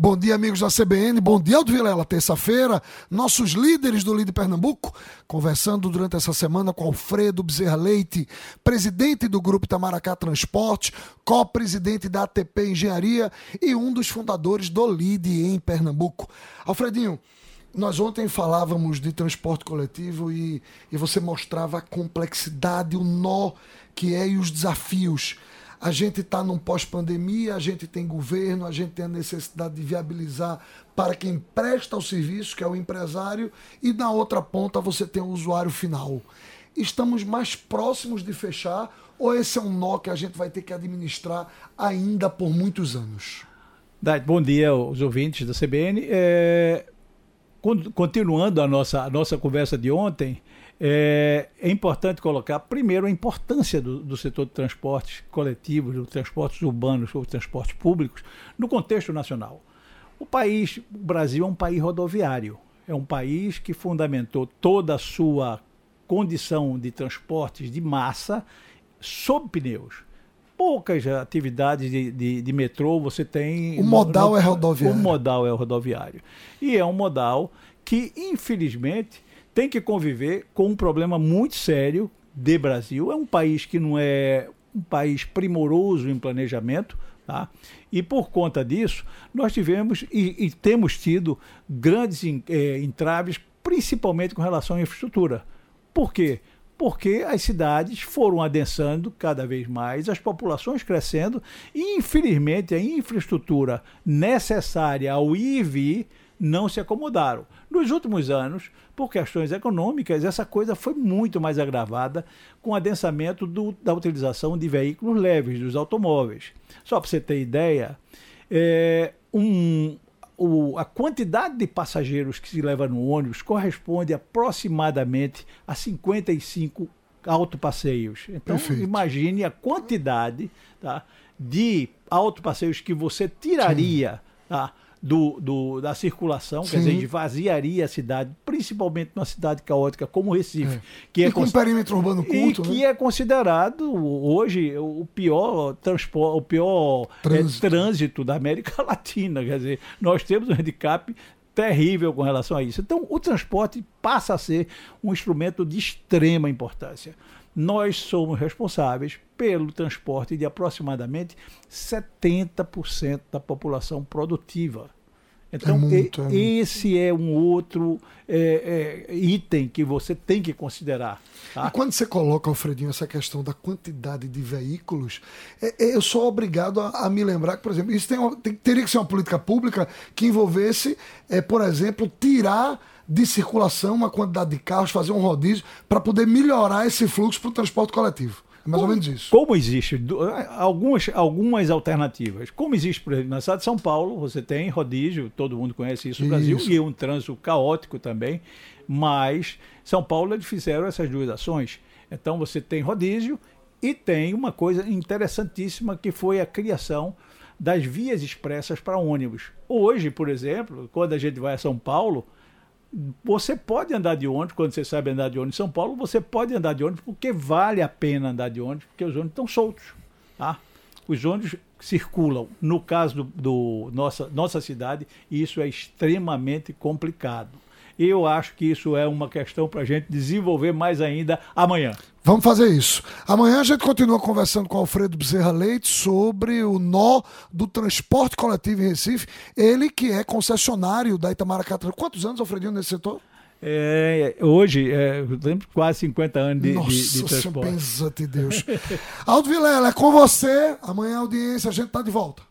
Bom dia, amigos da CBN. Bom dia, Aldo Vilela. Terça-feira, nossos líderes do Líder Pernambuco, conversando durante essa semana com Alfredo Bezerra Leite, presidente do Grupo Itamaracá Transporte, co-presidente da ATP Engenharia e um dos fundadores do LIDE em Pernambuco. Alfredinho, nós ontem falávamos de transporte coletivo e, e você mostrava a complexidade, o nó que é e os desafios a gente está num pós-pandemia, a gente tem governo, a gente tem a necessidade de viabilizar para quem presta o serviço, que é o empresário, e na outra ponta você tem o usuário final. Estamos mais próximos de fechar ou esse é um nó que a gente vai ter que administrar ainda por muitos anos? Bom dia aos ouvintes da CBN. É, continuando a nossa, a nossa conversa de ontem, é, é, importante colocar, primeiro, a importância do, do setor de transportes coletivos, dos transportes urbanos ou transportes públicos, no contexto nacional. O país, o Brasil é um país rodoviário, é um país que fundamentou toda a sua condição de transportes de massa sob pneus. Poucas atividades de, de, de metrô você tem. O modal no, é rodoviário. O modal é rodoviário. E é um modal que, infelizmente, tem que conviver com um problema muito sério de Brasil. É um país que não é um país primoroso em planejamento, tá? E por conta disso, nós tivemos e, e temos tido grandes é, entraves, principalmente com relação à infraestrutura. Por quê? Porque as cidades foram adensando cada vez mais, as populações crescendo e, infelizmente, a infraestrutura necessária ao ir vir não se acomodaram. Nos últimos anos, por questões econômicas, essa coisa foi muito mais agravada com o adensamento do, da utilização de veículos leves, dos automóveis. Só para você ter ideia, é, um, o, a quantidade de passageiros que se leva no ônibus corresponde aproximadamente a 55 autopasseios. Então, Perfeito. imagine a quantidade tá, de autopasseios que você tiraria. Tá, do, do, da circulação, Sim. quer dizer, esvaziaria a cidade, principalmente numa cidade caótica como Recife. É. Que é e com um perímetro urbano culto, E que né? é considerado hoje o pior transporte, o pior é, trânsito. É, trânsito da América Latina. Quer dizer, nós temos um handicap terrível com relação a isso. Então, o transporte passa a ser um instrumento de extrema importância nós somos responsáveis pelo transporte de aproximadamente 70% da população produtiva. Então, é é esse é um outro é, é, item que você tem que considerar. Tá? E quando você coloca, Alfredinho, essa questão da quantidade de veículos, é, é, eu sou obrigado a, a, me lembrar que, por exemplo, isso tem, tem, teria que ser uma política pública que envolvesse, é, por exemplo, tirar de circulação, uma quantidade de carros, fazer um rodízio para poder melhorar esse fluxo para o transporte coletivo. É mais como, ou menos isso. Como existe algumas, algumas alternativas. Como existe, por exemplo, na cidade de São Paulo, você tem rodízio, todo mundo conhece isso no Brasil, e um trânsito caótico também, mas São Paulo eles fizeram essas duas ações. Então você tem rodízio e tem uma coisa interessantíssima que foi a criação das vias expressas para ônibus. Hoje, por exemplo, quando a gente vai a São Paulo, você pode andar de ônibus, quando você sabe andar de ônibus em São Paulo, você pode andar de ônibus porque vale a pena andar de ônibus, porque os ônibus estão soltos. Tá? Os ônibus circulam. No caso do, do nossa, nossa cidade, isso é extremamente complicado. Eu acho que isso é uma questão para a gente desenvolver mais ainda amanhã. Vamos fazer isso. Amanhã a gente continua conversando com Alfredo Bezerra Leite sobre o nó do transporte coletivo em Recife. Ele que é concessionário da Itamaracá. Quantos anos, Alfredinho, nesse setor? É, hoje, é, quase 50 anos de, Nossa, de, de transporte. Nossa, de Deus. Aldo Vilela, é com você. Amanhã a audiência, a gente está de volta.